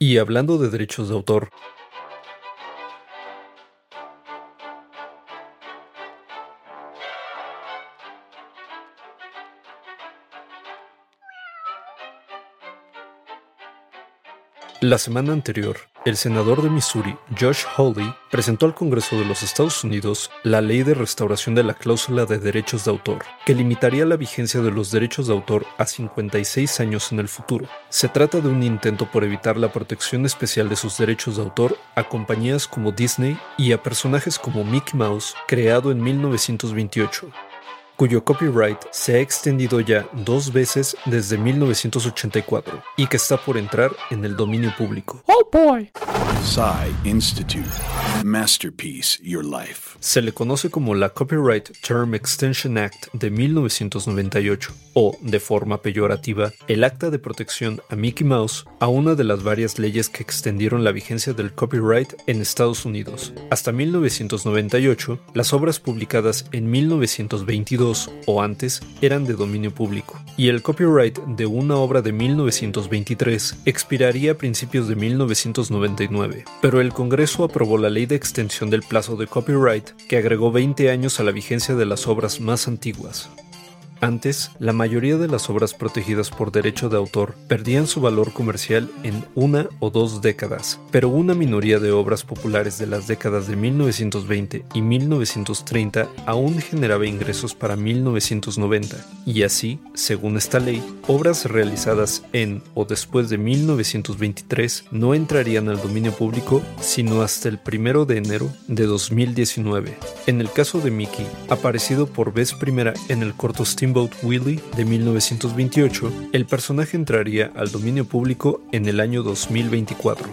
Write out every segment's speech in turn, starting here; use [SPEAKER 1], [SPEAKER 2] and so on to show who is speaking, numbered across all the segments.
[SPEAKER 1] Y hablando de derechos de autor, La semana anterior, el senador de Missouri, Josh Hawley, presentó al Congreso de los Estados Unidos la ley de restauración de la cláusula de derechos de autor, que limitaría la vigencia de los derechos de autor a 56 años en el futuro. Se trata de un intento por evitar la protección especial de sus derechos de autor a compañías como Disney y a personajes como Mickey Mouse, creado en 1928 cuyo copyright se ha extendido ya dos veces desde 1984 y que está por entrar en el dominio público.
[SPEAKER 2] Oh boy.
[SPEAKER 3] Institute. Masterpiece Your Life.
[SPEAKER 1] Se le conoce como la Copyright Term Extension Act de 1998 o, de forma peyorativa, el Acta de Protección a Mickey Mouse a una de las varias leyes que extendieron la vigencia del copyright en Estados Unidos. Hasta 1998, las obras publicadas en 1922 o antes eran de dominio público, y el copyright de una obra de 1923 expiraría a principios de 1999, pero el Congreso aprobó la ley de extensión del plazo de copyright que agregó 20 años a la vigencia de las obras más antiguas. Antes, la mayoría de las obras protegidas por derecho de autor perdían su valor comercial en una o dos décadas, pero una minoría de obras populares de las décadas de 1920 y 1930 aún generaba ingresos para 1990, y así, según esta ley, obras realizadas en o después de 1923 no entrarían al dominio público sino hasta el 1 de enero de 2019. En el caso de Mickey, aparecido por vez primera en el corto Steamboat Willie de 1928, el personaje entraría al dominio público en el año 2024.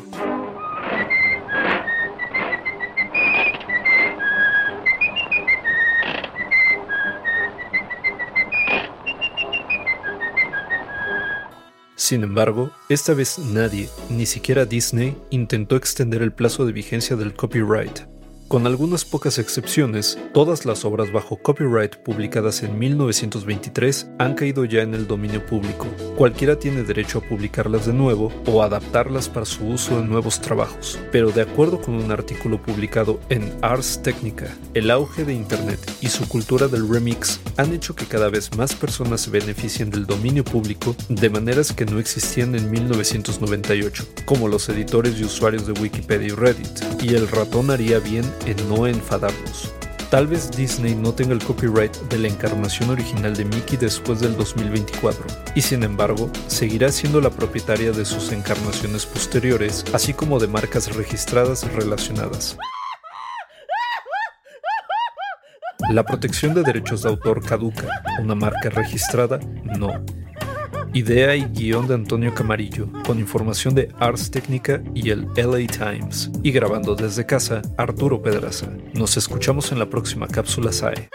[SPEAKER 1] Sin embargo, esta vez nadie, ni siquiera Disney, intentó extender el plazo de vigencia del copyright, con algunas pocas excepciones, todas las obras bajo copyright publicadas en 1923 han caído ya en el dominio público. Cualquiera tiene derecho a publicarlas de nuevo o adaptarlas para su uso en nuevos trabajos. Pero de acuerdo con un artículo publicado en Ars Technica, el auge de Internet y su cultura del remix han hecho que cada vez más personas se beneficien del dominio público de maneras que no existían en 1998, como los editores y usuarios de Wikipedia y Reddit. Y el ratón haría bien en no enfadarnos. Tal vez Disney no tenga el copyright de la encarnación original de Mickey después del 2024, y sin embargo, seguirá siendo la propietaria de sus encarnaciones posteriores, así como de marcas registradas relacionadas. La protección de derechos de autor caduca, una marca registrada no. Idea y guion de Antonio Camarillo, con información de Ars Técnica y el LA Times. Y grabando desde casa, Arturo Pedraza. Nos escuchamos en la próxima cápsula SAE.